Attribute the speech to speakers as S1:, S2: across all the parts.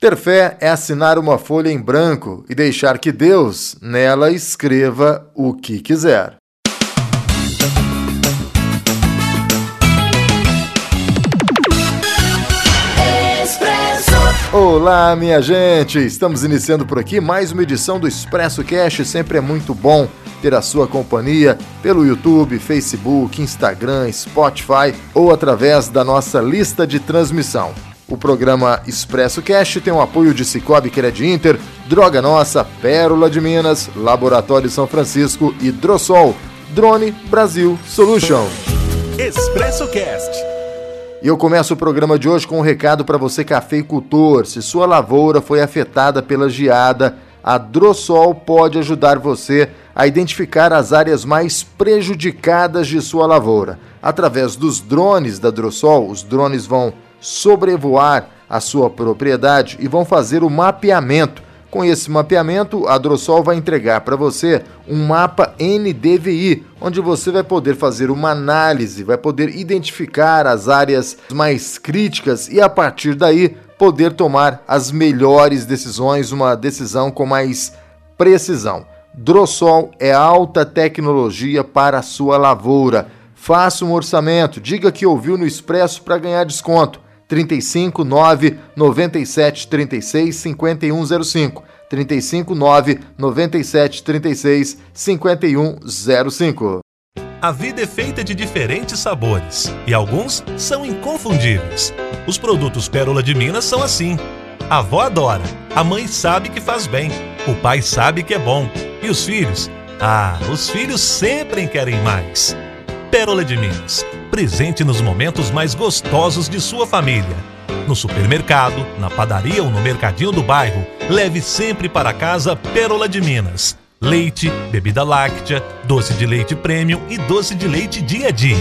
S1: Ter fé é assinar uma folha em branco e deixar que Deus nela escreva o que quiser. Olá, minha gente! Estamos iniciando por aqui mais uma edição do Expresso Cash. Sempre é muito bom ter a sua companhia pelo YouTube, Facebook, Instagram, Spotify ou através da nossa lista de transmissão. O programa Expresso Cash tem o apoio de Cicobi Cred Inter, Droga Nossa, Pérola de Minas, Laboratório São Francisco e Drossol, Drone Brasil Solution.
S2: Expresso Cast.
S1: E eu começo o programa de hoje com um recado para você cafeicultor. Se sua lavoura foi afetada pela geada, a Drossol pode ajudar você a identificar as áreas mais prejudicadas de sua lavoura. Através dos drones da Drossol, os drones vão sobrevoar a sua propriedade e vão fazer o mapeamento. Com esse mapeamento, a Drossol vai entregar para você um mapa NDVI, onde você vai poder fazer uma análise, vai poder identificar as áreas mais críticas e a partir daí poder tomar as melhores decisões, uma decisão com mais precisão. Drossol é alta tecnologia para a sua lavoura. Faça um orçamento, diga que ouviu no Expresso para ganhar desconto. 35 9 97 36 5105. 35 9 97 36 5105.
S2: A vida é feita de diferentes sabores e alguns são inconfundíveis. Os produtos Pérola de Minas são assim. A avó adora, a mãe sabe que faz bem, o pai sabe que é bom e os filhos? Ah, os filhos sempre querem mais. Pérola de Minas presente nos momentos mais gostosos de sua família. No supermercado, na padaria ou no mercadinho do bairro, leve sempre para casa Pérola de Minas. Leite, bebida láctea, doce de leite premium e doce de leite dia a dia.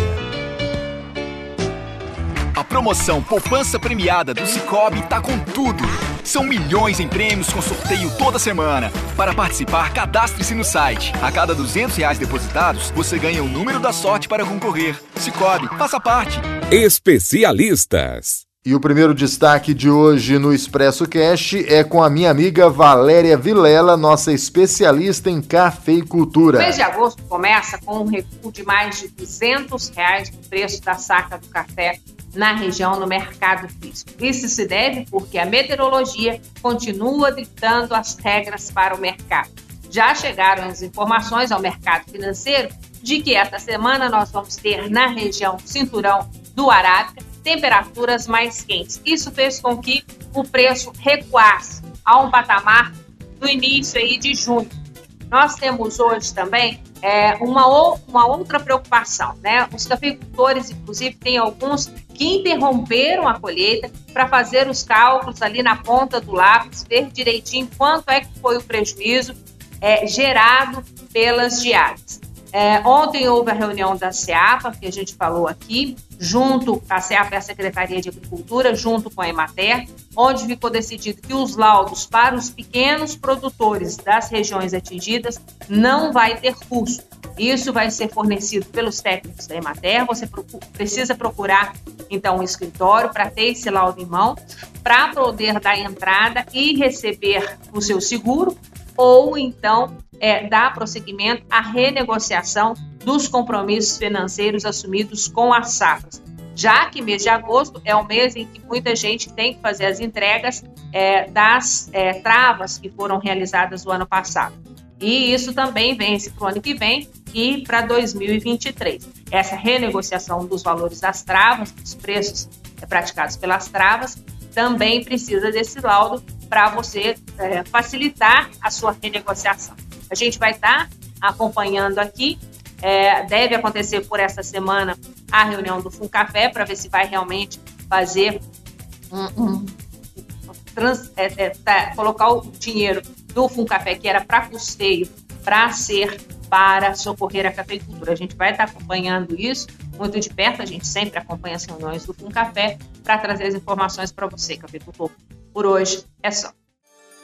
S3: A promoção Poupança Premiada do Cicobi tá com tudo. São milhões em prêmios com sorteio toda semana. Para participar, cadastre-se no site. A cada 200 reais depositados, você ganha o número da sorte para concorrer. Cicobi, faça parte.
S4: Especialistas.
S1: E o primeiro destaque de hoje no Expresso Cash é com a minha amiga Valéria Vilela, nossa especialista em cafeicultura.
S5: O mês de agosto começa com um recuo de mais de 200 reais no preço da saca do café na região no mercado físico. Isso se deve porque a meteorologia continua ditando as regras para o mercado. Já chegaram as informações ao mercado financeiro de que esta semana nós vamos ter na região cinturão do Arábica temperaturas mais quentes. Isso fez com que o preço recuasse a um patamar no início aí de junho. Nós temos hoje também é, uma, uma outra preocupação, né? Os cafeicultores, inclusive, tem alguns que interromperam a colheita para fazer os cálculos ali na ponta do lápis, ver direitinho quanto é que foi o prejuízo é, gerado pelas diárias. É, ontem houve a reunião da SEAPA, que a gente falou aqui, junto a SEAPA e a Secretaria de Agricultura, junto com a Emater, onde ficou decidido que os laudos para os pequenos produtores das regiões atingidas não vai ter custo. Isso vai ser fornecido pelos técnicos da Emater. Você precisa procurar, então, um escritório para ter esse laudo em mão, para poder dar entrada e receber o seu seguro, ou então é, dar prosseguimento à renegociação dos compromissos financeiros assumidos com as safras. Já que mês de agosto é o mês em que muita gente tem que fazer as entregas é, das é, travas que foram realizadas no ano passado. E isso também vence para o ano que vem e para 2023. Essa renegociação dos valores das travas, dos preços é, praticados pelas travas, também precisa desse laudo para você é, facilitar a sua renegociação. A gente vai estar tá acompanhando aqui. É, deve acontecer por essa semana a reunião do Funcafé para ver se vai realmente fazer um, um trans, é, é, tá, colocar o dinheiro do Funcafé que era para custeio para ser para socorrer a cafeicultura. A gente vai estar tá acompanhando isso muito de perto, a gente sempre acompanha as reuniões do Funcafé para trazer as informações para você, cafeicultor. Por hoje é só.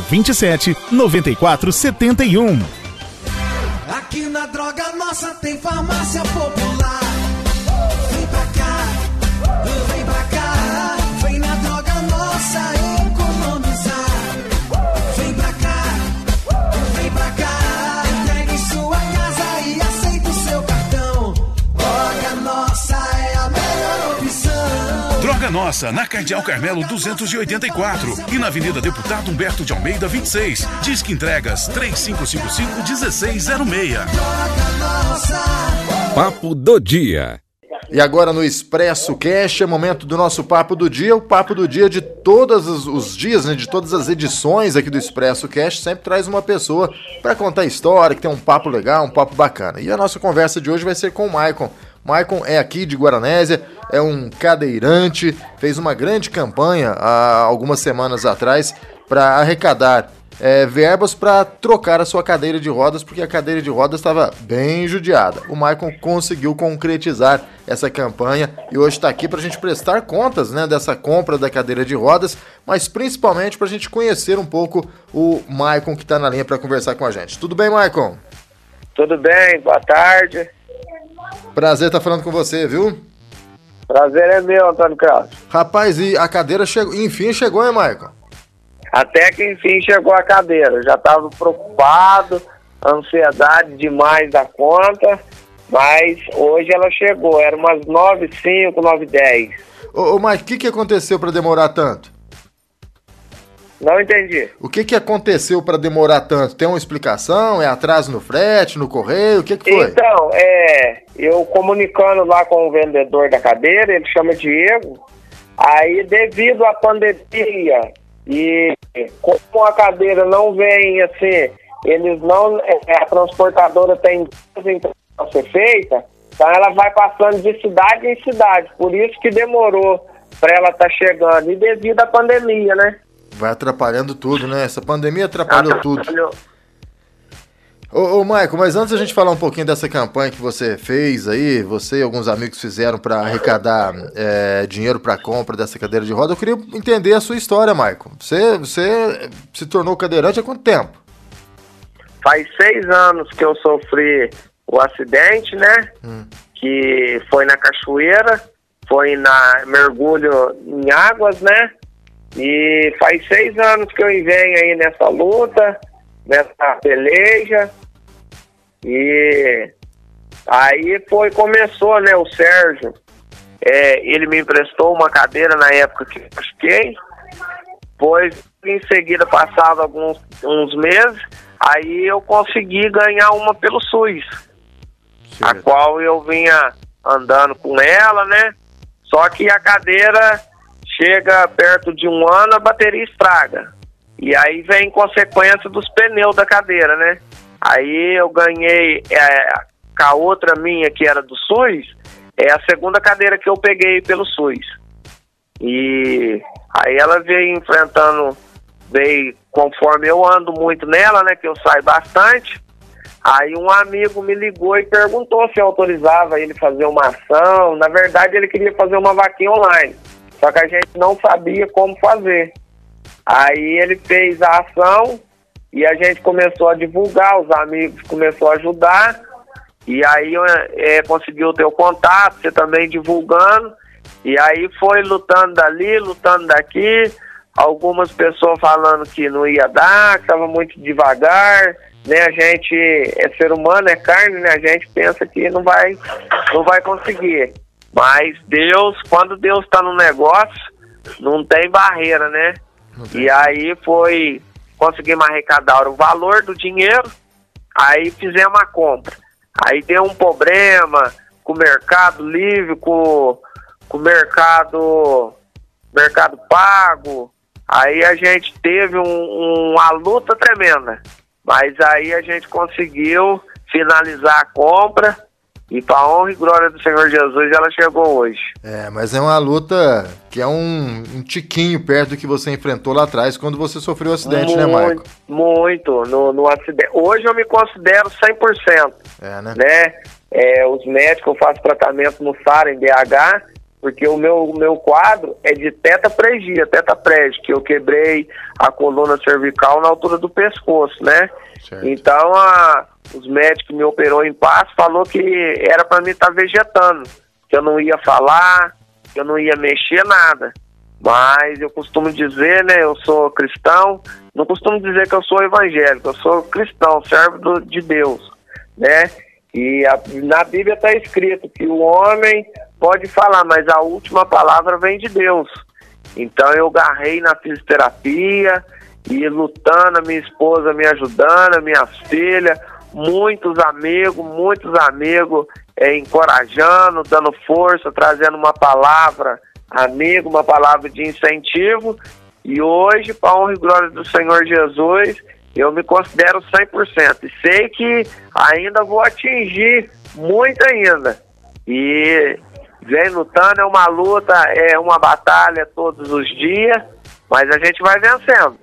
S4: 84 27 94 71.
S6: Aqui na Droga Nossa tem farmácia popular. Nossa,
S7: na Cardeal Carmelo 284 e na Avenida Deputado Humberto de Almeida 26. Disque entregas 3555-1606.
S6: Droga Nossa.
S8: Papo do dia.
S1: E agora no Expresso Cash é momento do nosso papo do dia, o papo do dia de todos os, os dias, né, de todas as edições aqui do Expresso Cash, sempre traz uma pessoa para contar história, que tem um papo legal, um papo bacana. E a nossa conversa de hoje vai ser com o Maicon. Maicon é aqui de Guaranésia, é um cadeirante, fez uma grande campanha há algumas semanas atrás para arrecadar é, verbas para trocar a sua cadeira de rodas, porque a cadeira de rodas estava bem judiada. O Maicon conseguiu concretizar essa campanha e hoje está aqui para a gente prestar contas né, dessa compra da cadeira de rodas, mas principalmente para a gente conhecer um pouco o Maicon que está na linha para conversar com a gente. Tudo bem, Maicon?
S9: Tudo bem, boa tarde.
S1: Prazer estar falando com você, viu?
S9: Prazer é meu, Antônio Carlos.
S1: Rapaz, e a cadeira chegou, enfim chegou, hein, Maicon?
S9: Até que enfim chegou a cadeira. Eu já estava preocupado, ansiedade demais da conta, mas hoje ela chegou. Era umas 9 5 9 10
S1: Ô, ô Mike, o que, que aconteceu para demorar tanto?
S9: Não entendi.
S1: O que, que aconteceu para demorar tanto? Tem uma explicação? É atraso no frete, no correio? O que, que foi?
S9: Então, é, eu comunicando lá com o vendedor da cadeira, ele chama Diego, aí devido à pandemia e como a cadeira não vem assim, eles não, é, a transportadora tem para ser feita, então ela vai passando de cidade em cidade, por isso que demorou para ela estar tá chegando, e devido à pandemia, né?
S1: Vai atrapalhando tudo, né? Essa pandemia atrapalhou, atrapalhou. tudo. Ô, ô Maico, mas antes a gente falar um pouquinho dessa campanha que você fez aí, você e alguns amigos fizeram para arrecadar é, dinheiro para compra dessa cadeira de roda, eu queria entender a sua história, Maico. Você, você se tornou cadeirante há quanto tempo?
S9: Faz seis anos que eu sofri o acidente, né? Hum. Que foi na cachoeira, foi na mergulho em águas, né? E faz seis anos que eu venho aí nessa luta, nessa peleja. E aí foi, começou, né, o Sérgio. É, ele me emprestou uma cadeira na época que eu fiquei. Pois em seguida, passado alguns uns meses, aí eu consegui ganhar uma pelo SUS. Sim. A qual eu vinha andando com ela, né? Só que a cadeira chega perto de um ano, a bateria estraga. E aí vem consequência dos pneus da cadeira, né? Aí eu ganhei é, com a outra minha, que era do SUS, é a segunda cadeira que eu peguei pelo SUS. E aí ela veio enfrentando, veio conforme eu ando muito nela, né? Que eu saio bastante. Aí um amigo me ligou e perguntou se eu autorizava ele fazer uma ação. Na verdade, ele queria fazer uma vaquinha online. Só que a gente não sabia como fazer. Aí ele fez a ação e a gente começou a divulgar, os amigos começaram a ajudar. E aí é, conseguiu ter o contato, você também divulgando. E aí foi lutando dali, lutando daqui. Algumas pessoas falando que não ia dar, que estava muito devagar. Né? A gente é ser humano, é carne, né? A gente pensa que não vai, não vai conseguir. Mas Deus, quando Deus está no negócio, não tem barreira, né? Tem. E aí foi, conseguimos arrecadar o valor do dinheiro, aí fizemos a compra. Aí deu um problema com o Mercado Livre, com, com o Mercado, mercado Pago. Aí a gente teve um, uma luta tremenda. Mas aí a gente conseguiu finalizar a compra e para honra e glória do Senhor Jesus, ela chegou hoje.
S1: É, mas é uma luta que é um, um tiquinho perto do que você enfrentou lá atrás quando você sofreu o acidente,
S9: muito,
S1: né, Marco?
S9: Muito, no, no acidente. Hoje eu me considero 100%.
S1: É, né?
S9: né? É, os médicos, eu faço tratamento no SAR em BH, porque o meu, meu quadro é de tetraplegia, tetraplégico, que eu quebrei a coluna cervical na altura do pescoço, né? Certo. Então, a, os médicos me operou em paz falou que era para mim estar tá vegetando, que eu não ia falar, que eu não ia mexer nada. Mas eu costumo dizer, né, eu sou cristão, não costumo dizer que eu sou evangélico, eu sou cristão, servo de Deus, né? E a, na Bíblia está escrito que o homem pode falar, mas a última palavra vem de Deus. Então eu garrei na fisioterapia e lutando, a minha esposa me ajudando, minhas filhas, muitos amigos, muitos amigos é, encorajando, dando força, trazendo uma palavra amigo, uma palavra de incentivo. E hoje, para honra e glória do Senhor Jesus, eu me considero 100%. E sei que ainda vou atingir muito ainda. E vem lutando, é uma luta, é uma batalha todos os dias, mas a gente vai vencendo.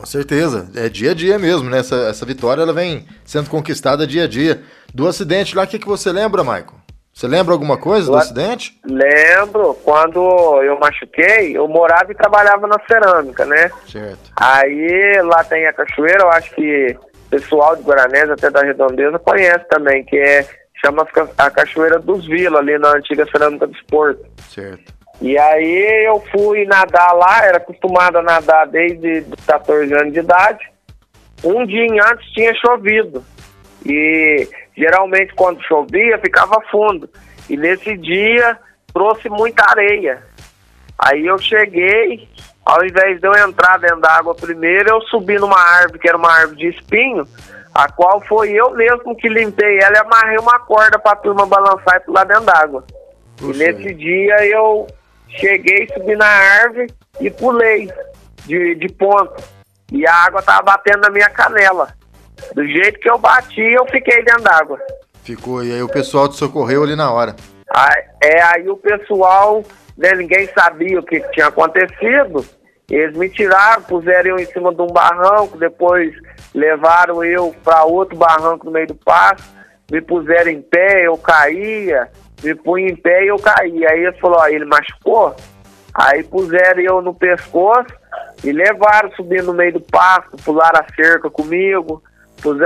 S1: Com certeza, é dia a dia mesmo, né? Essa, essa vitória ela vem sendo conquistada dia a dia. Do acidente lá, o que, que você lembra, Michael? Você lembra alguma coisa do, do acidente?
S9: Lembro, quando eu machuquei, eu morava e trabalhava na cerâmica, né?
S1: Certo.
S9: Aí lá tem a cachoeira, eu acho que o pessoal de Guaranés, até da Redondeza, conhece também, que é chama a Cachoeira dos Vila, ali na antiga cerâmica do Esporto.
S1: Certo.
S9: E aí eu fui nadar lá, era acostumado a nadar desde 14 anos de idade. Um dia antes tinha chovido. E geralmente quando chovia ficava fundo. E nesse dia trouxe muita areia. Aí eu cheguei, ao invés de eu entrar dentro da água primeiro, eu subi numa árvore que era uma árvore de espinho, a qual foi eu mesmo que limpei ela e amarrei uma corda para a turma balançar e pular dentro d'água. E nesse dia eu cheguei, subi na árvore e pulei de, de ponta. E a água tava batendo na minha canela. Do jeito que eu bati, eu fiquei dentro d'água.
S1: Ficou, e aí o pessoal te socorreu ali na hora.
S9: Aí, é, aí o pessoal, né, ninguém sabia o que tinha acontecido. Eles me tiraram, puseram eu em cima de um barranco, depois levaram eu para outro barranco no meio do pasto, me puseram em pé, eu caía, me punha em pé e eu caí. Aí ele falou, ó, ele machucou? Aí puseram eu no pescoço e levaram, subindo no meio do pasto, pularam a cerca comigo.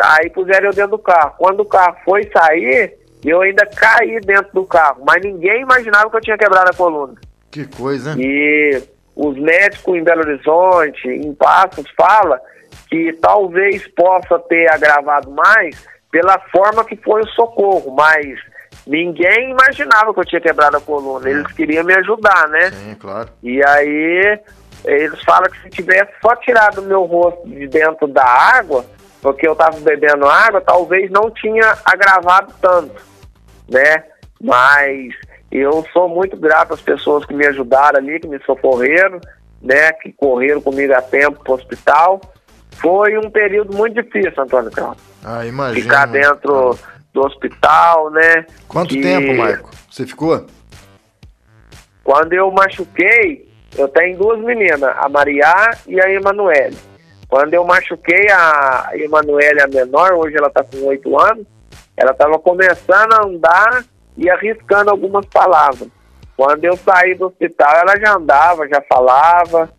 S9: aí puseram eu dentro do carro. Quando o carro foi sair, eu ainda caí dentro do carro. Mas ninguém imaginava que eu tinha quebrado a coluna.
S1: Que coisa,
S9: E os médicos em Belo Horizonte, em Passos, fala que talvez possa ter agravado mais pela forma que foi o socorro, mas ninguém imaginava que eu tinha quebrado a coluna. Eles queriam me ajudar, né?
S1: Sim, claro.
S9: E aí eles falam que se tivesse só tirado o meu rosto de dentro da água, porque eu estava bebendo água, talvez não tinha agravado tanto, né? Mas eu sou muito grato às pessoas que me ajudaram ali, que me socorreram, né? Que correram comigo a tempo para o hospital. Foi um período muito difícil, Antônio Carlos.
S1: Ah, imagina.
S9: Ficar dentro do hospital, né?
S1: Quanto tempo, Marco? Você ficou?
S9: Quando eu machuquei, eu tenho duas meninas, a Maria e a Emanuele. Quando eu machuquei a Emanuele, a menor, hoje ela está com oito anos, ela estava começando a andar e arriscando algumas palavras. Quando eu saí do hospital, ela já andava, já falava.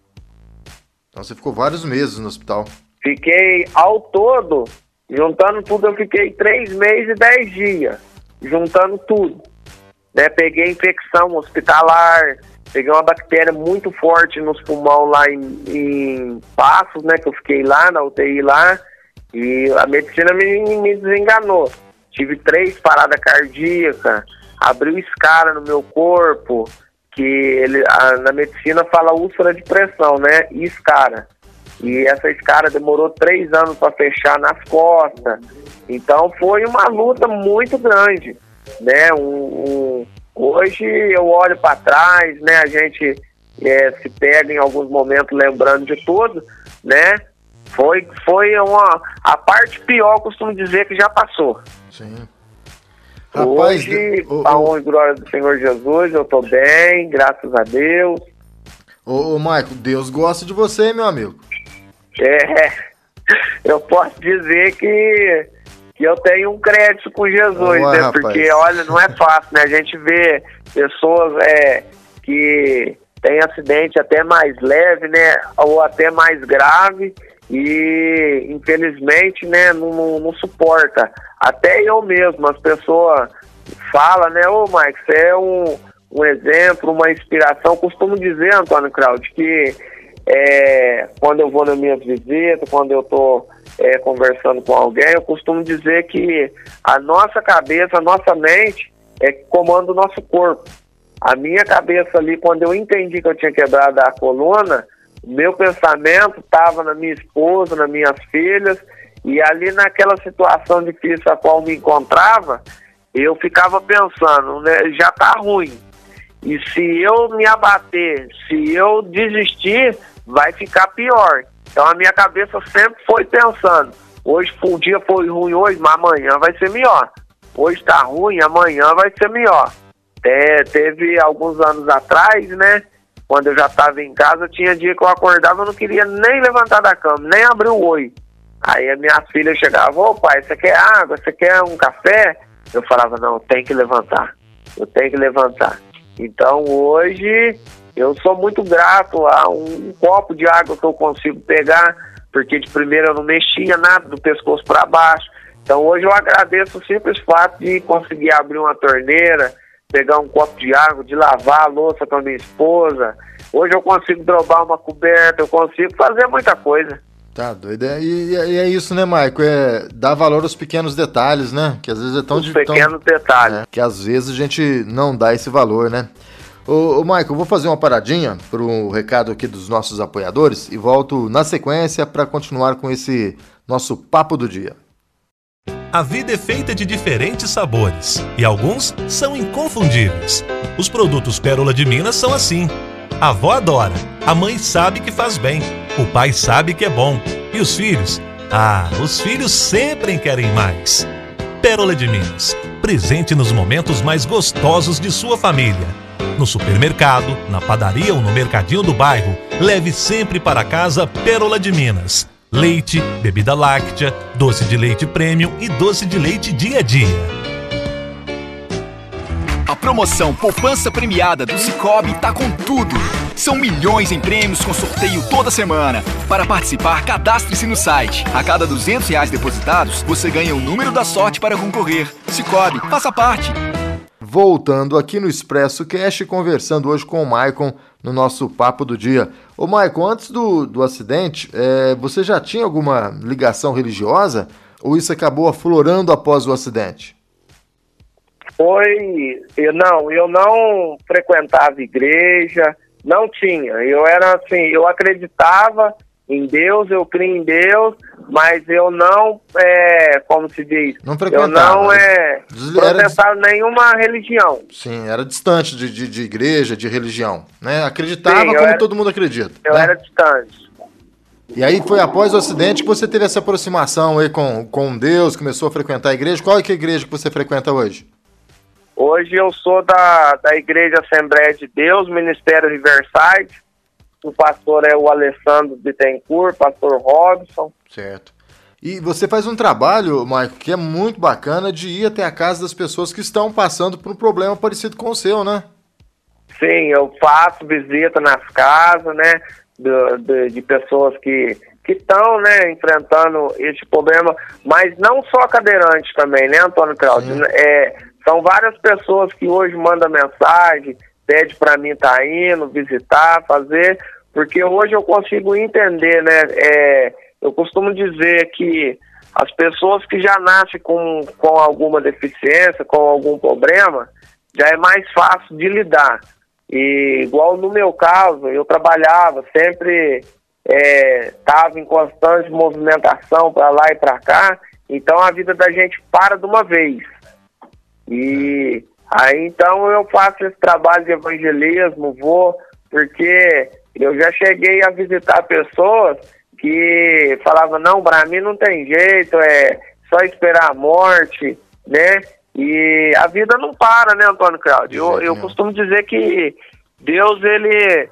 S1: Então você ficou vários meses no hospital?
S9: Fiquei ao todo Juntando tudo, eu fiquei três meses e dez dias, juntando tudo. Né? Peguei infecção hospitalar, peguei uma bactéria muito forte nos pulmões lá em, em Passos, né? Que eu fiquei lá na UTI lá, e a medicina me, me desenganou. Tive três paradas cardíacas, abriu escara no meu corpo, que ele, a, na medicina fala úlcera de pressão, né? E escara. E essa escada demorou três anos para fechar nas costas. Então foi uma luta muito grande, né? Um, um, hoje eu olho para trás, né? A gente é, se pega em alguns momentos lembrando de tudo, né? Foi, foi uma, a parte pior, costumo dizer, que já passou.
S1: Sim.
S9: Rapaz, Hoje, o, a honra e glória do Senhor Jesus, eu tô bem, graças a Deus.
S1: Ô, ô Maico, Deus gosta de você, meu amigo.
S9: É, eu posso dizer que, que eu tenho um crédito com Jesus, né? Rapaz. Porque, olha, não é fácil, né? A gente vê pessoas é, que têm acidente até mais leve, né? Ou até mais grave e infelizmente né, não, não, não, suporta. Até eu mesmo, as pessoas falam, né, ô Mike, você é um, um exemplo, uma inspiração. Costumo dizer, Antônio Claudio, que é, quando eu vou nas minhas visitas, quando eu estou é, conversando com alguém, eu costumo dizer que a nossa cabeça, a nossa mente é que comanda o nosso corpo. A minha cabeça ali, quando eu entendi que eu tinha quebrado a coluna, meu pensamento estava na minha esposa, nas minhas filhas, e ali naquela situação difícil a qual me encontrava, eu ficava pensando, né, já está ruim. E se eu me abater, se eu desistir, vai ficar pior. Então a minha cabeça sempre foi pensando, hoje um dia foi ruim hoje, mas amanhã vai ser melhor. Hoje está ruim, amanhã vai ser melhor. É, teve alguns anos atrás, né? quando eu já estava em casa, tinha dia que eu acordava eu não queria nem levantar da cama, nem abrir o oi. Aí a minha filha chegava, ô pai, você quer água? Você quer um café? Eu falava, não, tem que levantar. Eu tenho que levantar. Então hoje eu sou muito grato a um, um copo de água que eu consigo pegar, porque de primeira eu não mexia nada do pescoço para baixo. Então hoje eu agradeço o simples fato de conseguir abrir uma torneira, pegar um copo de água, de lavar a louça com a minha esposa. Hoje eu consigo drobar uma coberta, eu consigo fazer muita coisa.
S1: Tá doido. É, e, e, é isso, né, Maico? É dar valor aos pequenos detalhes, né? Que às vezes é tão...
S9: Os pequenos tão, detalhes.
S1: É, que às vezes a gente não dá esse valor, né? Ô, ô eu vou fazer uma paradinha para o recado aqui dos nossos apoiadores e volto na sequência para continuar com esse nosso papo do dia.
S2: A vida é feita de diferentes sabores e alguns são inconfundíveis. Os produtos Pérola de Minas são assim. A avó adora, a mãe sabe que faz bem, o pai sabe que é bom e os filhos? Ah, os filhos sempre querem mais. Pérola de Minas, presente nos momentos mais gostosos de sua família. No supermercado, na padaria ou no mercadinho do bairro, leve sempre para casa Pérola de Minas leite, bebida láctea, doce de leite premium e doce de leite dia a dia.
S3: A promoção Poupança Premiada do Cicobi tá com tudo. São milhões em prêmios com sorteio toda semana. Para participar, cadastre-se no site. A cada 200 reais depositados, você ganha o número da sorte para concorrer. Cicobi, faça parte.
S1: Voltando aqui no Expresso Cash, conversando hoje com o Maicon no nosso papo do dia. Ô Maicon, antes do, do acidente, é, você já tinha alguma ligação religiosa ou isso acabou aflorando após o acidente?
S9: Foi, eu não, eu não frequentava igreja, não tinha. Eu era assim, eu acreditava em Deus, eu creio em Deus, mas eu não, é, como se diz,
S1: não
S9: eu não é, professava nenhuma religião.
S1: Sim, era distante de, de, de, igreja, de religião, né? Acreditava Sim, como era, todo mundo acredita.
S9: Eu
S1: né?
S9: era distante.
S1: E aí foi após o acidente que você teve essa aproximação aí com, com Deus, começou a frequentar a igreja. Qual é, que é a igreja que você frequenta hoje?
S9: Hoje eu sou da, da Igreja Assembleia de Deus, Ministério Riverside, o pastor é o Alessandro Bittencourt, pastor Robson.
S1: Certo. E você faz um trabalho, Maico, que é muito bacana de ir até a casa das pessoas que estão passando por um problema parecido com o seu, né?
S9: Sim, eu faço visita nas casas, né, de, de, de pessoas que que estão, né, enfrentando esse problema, mas não só cadeirantes também, né, Antônio Claudio? É, são várias pessoas que hoje mandam mensagem, pede para mim estar tá indo, visitar, fazer, porque hoje eu consigo entender, né? É, eu costumo dizer que as pessoas que já nascem com, com alguma deficiência, com algum problema, já é mais fácil de lidar. E igual no meu caso, eu trabalhava, sempre estava é, em constante movimentação para lá e para cá, então a vida da gente para de uma vez. E aí então eu faço esse trabalho de evangelismo, vou porque eu já cheguei a visitar pessoas que falavam, não, para mim não tem jeito, é só esperar a morte, né? E a vida não para, né, Antônio Cláudio? Eu, eu costumo dizer que Deus, ele,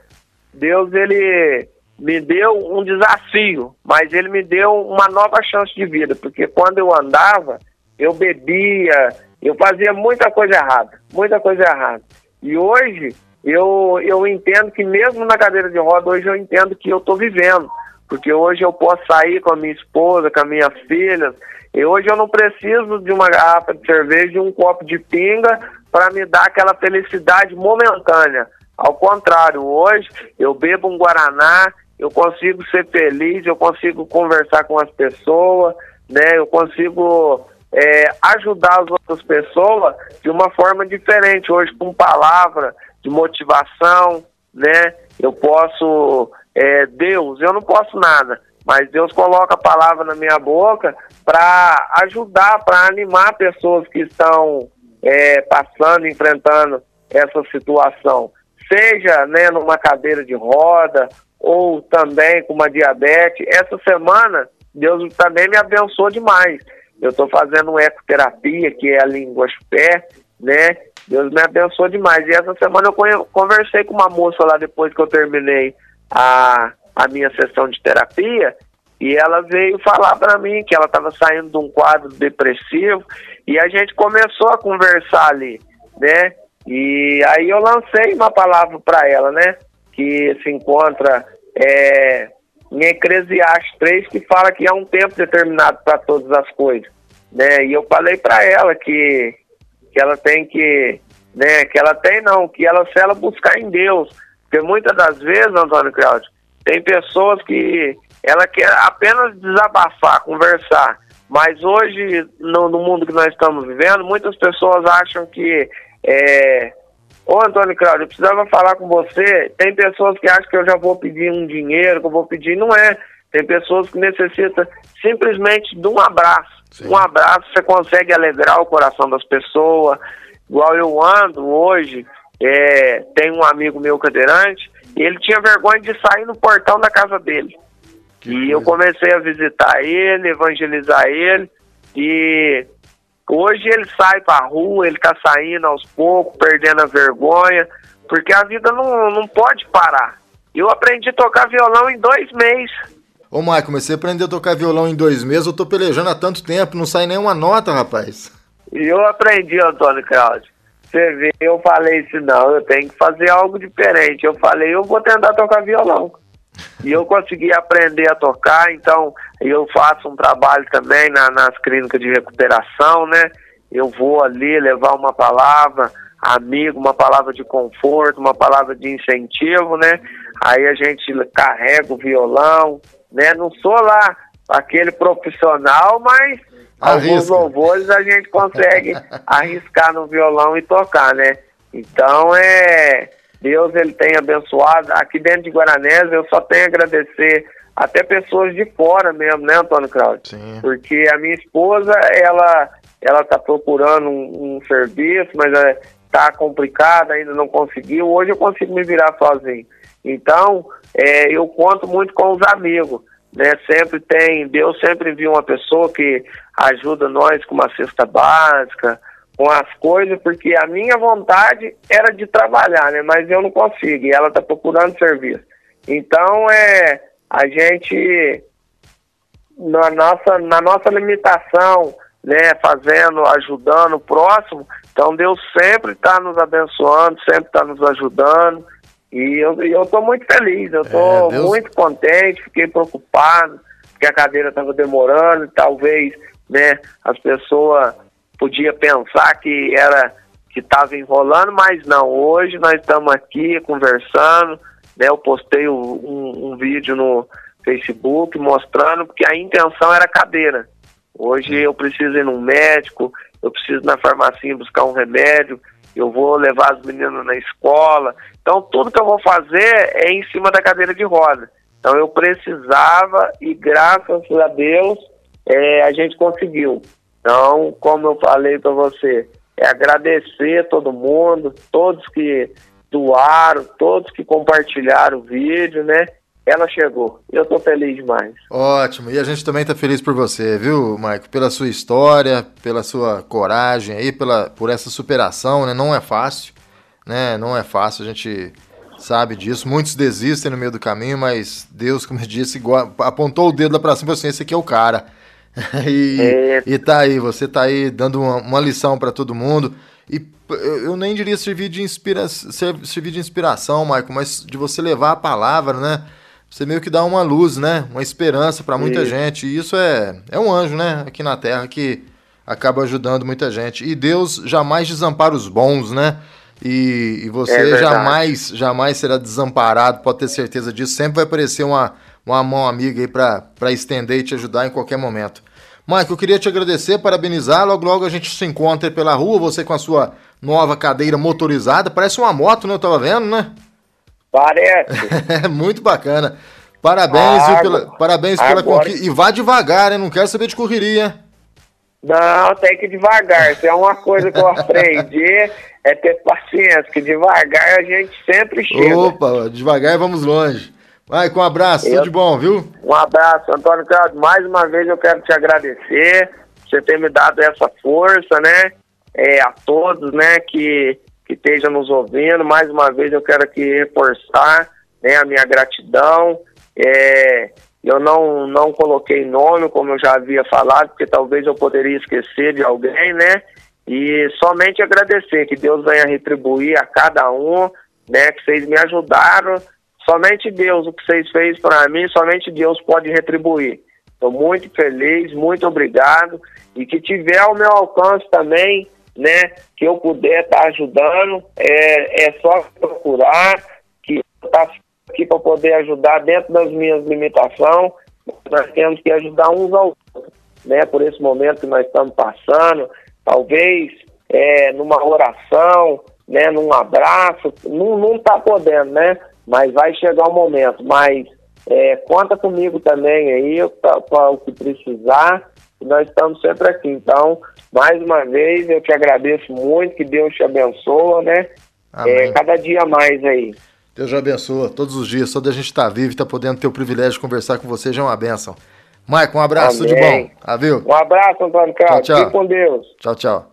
S9: Deus, ele me deu um desafio, mas ele me deu uma nova chance de vida, porque quando eu andava, eu bebia, eu fazia muita coisa errada, muita coisa errada. E hoje eu, eu entendo que mesmo na cadeira de roda, hoje eu entendo que eu estou vivendo, porque hoje eu posso sair com a minha esposa, com as minhas filhas, e hoje eu não preciso de uma garrafa de cerveja e um copo de pinga para me dar aquela felicidade momentânea. Ao contrário, hoje eu bebo um Guaraná, eu consigo ser feliz, eu consigo conversar com as pessoas, né? Eu consigo é, ajudar as outras pessoas de uma forma diferente. Hoje, com palavra de motivação, né? Eu posso, é, Deus, eu não posso nada, mas Deus coloca a palavra na minha boca para ajudar, para animar pessoas que estão é, passando, enfrentando essa situação. Seja né, numa cadeira de roda ou também com uma diabetes. Essa semana, Deus também me abençoou demais. Eu estou fazendo ecoterapia, que é a língua pé, né? Deus me abençoou demais. E essa semana eu conversei com uma moça lá depois que eu terminei a, a minha sessão de terapia e ela veio falar para mim que ela estava saindo de um quadro depressivo e a gente começou a conversar ali, né? E aí eu lancei uma palavra para ela, né? Que se encontra é, em Eclesiastes 3, que fala que há um tempo determinado para todas as coisas, né? E eu falei para ela que, que ela tem que, né? Que ela tem não, que ela se ela buscar em Deus, porque muitas das vezes, Antônio Cláudio, tem pessoas que ela quer apenas desabafar, conversar, mas hoje, no, no mundo que nós estamos vivendo, muitas pessoas acham que é, Ô Antônio Cláudio, eu precisava falar com você. Tem pessoas que acham que eu já vou pedir um dinheiro, que eu vou pedir. Não é. Tem pessoas que necessitam simplesmente de um abraço. Sim. Um abraço, você consegue alegrar o coração das pessoas. Igual eu ando hoje, é, tem um amigo meu cadeirante, e ele tinha vergonha de sair no portão da casa dele. Que e coisa. eu comecei a visitar ele, evangelizar ele, e Hoje ele sai pra rua, ele tá saindo aos poucos, perdendo a vergonha, porque a vida não, não pode parar. Eu aprendi a tocar violão em dois meses.
S1: Ô, Maicon, mas você aprendeu a tocar violão em dois meses? Eu tô pelejando há tanto tempo, não sai nenhuma nota, rapaz.
S9: E eu aprendi, Antônio Cláudio. Você vê, eu falei assim, não, eu tenho que fazer algo diferente. Eu falei, eu vou tentar tocar violão. E eu consegui aprender a tocar, então eu faço um trabalho também na, nas clínicas de recuperação, né? Eu vou ali levar uma palavra amigo, uma palavra de conforto, uma palavra de incentivo, né? Aí a gente carrega o violão, né? Não sou lá aquele profissional, mas Arrisca. alguns louvores a gente consegue arriscar no violão e tocar, né? Então é Deus ele tem abençoado. Aqui dentro de Guaranés eu só tenho a agradecer até pessoas de fora mesmo, né, Antônio Claudio? Sim. Porque a minha esposa, ela ela está procurando um, um, serviço, mas está é, complicada, ainda não conseguiu. Hoje eu consigo me virar sozinho. Então, é, eu conto muito com os amigos. Né? Sempre tem, Deus sempre viu uma pessoa que ajuda nós com uma cesta básica, com as coisas, porque a minha vontade era de trabalhar, né? Mas eu não consigo, e ela está procurando serviço. Então, é, a gente, na nossa, na nossa limitação, né, fazendo, ajudando o próximo, então Deus sempre está nos abençoando, sempre está nos ajudando, e eu estou muito feliz, eu estou é, Deus... muito contente, fiquei preocupado, porque a cadeira estava demorando, talvez, né, as pessoas podia pensar que era que estava enrolando, mas não. Hoje nós estamos aqui conversando, né? Eu postei um, um, vídeo no Facebook mostrando que a intenção era cadeira. Hoje eu preciso ir num médico, eu preciso ir na farmácia buscar um remédio, eu vou levar as meninas na escola. Então tudo que eu vou fazer é em cima da cadeira de roda. Então eu precisava e graças a Deus é, a gente conseguiu. Então, como eu falei para você, é agradecer todo mundo, todos que doaram, todos que compartilharam o vídeo, né? Ela chegou. Eu tô feliz demais.
S1: Ótimo. E a gente também tá feliz por você, viu, Maico? Pela sua história, pela sua coragem aí, pela, por essa superação, né? Não é fácil, né? Não é fácil, a gente sabe disso. Muitos desistem no meio do caminho, mas Deus, como eu disse, apontou o dedo lá pra cima e falou assim, esse aqui é o cara. e, é... e tá aí, você tá aí dando uma, uma lição para todo mundo. E eu nem diria servir de, inspira servir de inspiração, Marco, mas de você levar a palavra, né? Você meio que dá uma luz, né? Uma esperança para muita gente. E isso é, é um anjo, né? Aqui na Terra que acaba ajudando muita gente. E Deus jamais desampara os bons, né? E, e você é jamais, jamais será desamparado, pode ter certeza disso. Sempre vai aparecer uma, uma mão amiga aí para estender e te ajudar em qualquer momento. Mike, eu queria te agradecer, parabenizar. Logo, logo a gente se encontra pela rua, você com a sua nova cadeira motorizada. Parece uma moto, né? Eu tava vendo, né?
S9: Parece.
S1: Muito bacana. Parabéns, viu, pela, parabéns agora... pela conquista. E vá devagar, hein? Não quero saber de correria.
S9: Não, tem que ir devagar. Isso é uma coisa que eu aprendi, é ter paciência, que devagar a gente sempre chega.
S1: Opa, devagar vamos longe. Vai, com um abraço, eu, tudo de bom, viu?
S9: Um abraço, Antônio Carlos. Mais uma vez eu quero te agradecer você ter me dado essa força, né? É, a todos, né, que, que estejam nos ouvindo. Mais uma vez eu quero aqui reforçar né, a minha gratidão. É, eu não, não coloquei nome, como eu já havia falado, porque talvez eu poderia esquecer de alguém, né? E somente agradecer, que Deus venha retribuir a cada um, né? Que vocês me ajudaram Somente Deus, o que vocês fez para mim, somente Deus pode retribuir. Estou muito feliz, muito obrigado. E que tiver ao meu alcance também, né, que eu puder estar tá ajudando, é, é só procurar, que eu tá aqui para poder ajudar dentro das minhas limitações. Nós temos que ajudar uns aos outros, né, por esse momento que nós estamos passando. Talvez é, numa oração, né, num abraço, não está podendo, né? Mas vai chegar o momento. Mas é, conta comigo também aí para o que precisar, nós estamos sempre aqui. Então, mais uma vez, eu te agradeço muito, que Deus te abençoe, né? É, cada dia mais aí.
S1: Deus te abençoe todos os dias, só da gente estar tá vivo e tá podendo ter o privilégio de conversar com você já é uma benção. Maicon, um abraço, Amém. tudo de bom. Ah, viu?
S9: Um abraço, Antônio Carlos. Tchau, tchau. Fique com Deus.
S1: Tchau, tchau.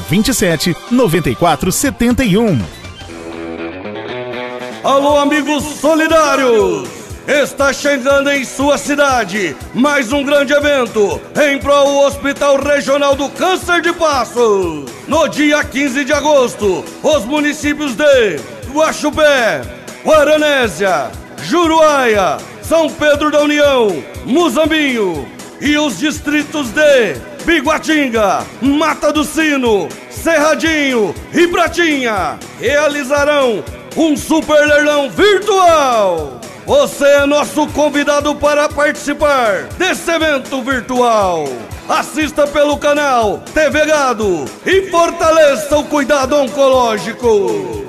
S4: 84 27 94 71.
S10: Alô, amigos solidários! Está chegando em sua cidade mais um grande evento em prol do Hospital Regional do Câncer de Passo. No dia 15 de agosto, os municípios de Guaxupé, Guaranésia, Juruáia, São Pedro da União, Muzambinho e os distritos de Biguatinga, Mata do Sino, Cerradinho e Pratinha realizarão um super leilão virtual. Você é nosso convidado para participar desse evento virtual. Assista pelo canal TV Gado e fortaleça o cuidado oncológico.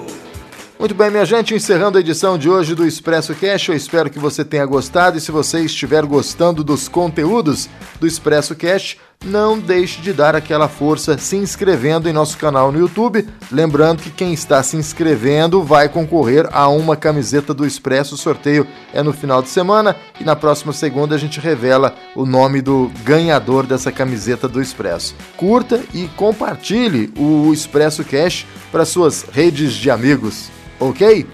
S1: Muito bem, minha gente, encerrando a edição de hoje do Expresso Cash, eu espero que você tenha gostado e se você estiver gostando dos conteúdos do Expresso Cash, não deixe de dar aquela força se inscrevendo em nosso canal no YouTube. Lembrando que quem está se inscrevendo vai concorrer a uma camiseta do Expresso. O sorteio é no final de semana e na próxima segunda a gente revela o nome do ganhador dessa camiseta do Expresso. Curta e compartilhe o Expresso Cash para suas redes de amigos ok?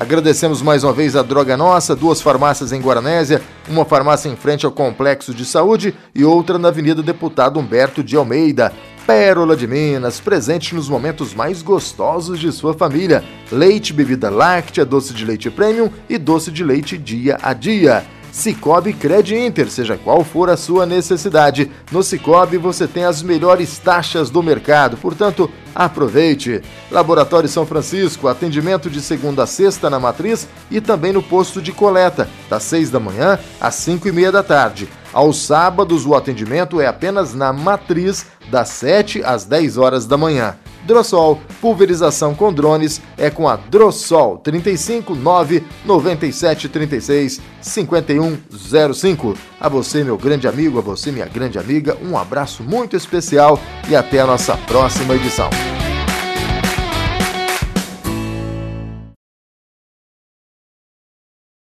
S1: Agradecemos mais uma vez a Droga Nossa, duas farmácias em Guaranésia, uma farmácia em frente ao Complexo de Saúde e outra na Avenida Deputado Humberto de Almeida. Pérola de Minas, presente nos momentos mais gostosos de sua família. Leite, bebida láctea, doce de leite premium e doce de leite dia a dia. Cicobi Cred Inter, seja qual for a sua necessidade. No Cicobi você tem as melhores taxas do mercado, portanto, aproveite. Laboratório São Francisco, atendimento de segunda a sexta na matriz e também no posto de coleta, das 6 da manhã às 5 e meia da tarde. Aos sábados, o atendimento é apenas na matriz, das 7 às 10 horas da manhã. Drossol, pulverização com drones, é com a Drossol 35 9 97 36 5105. A você, meu grande amigo, a você, minha grande amiga, um abraço muito especial e até a nossa próxima edição.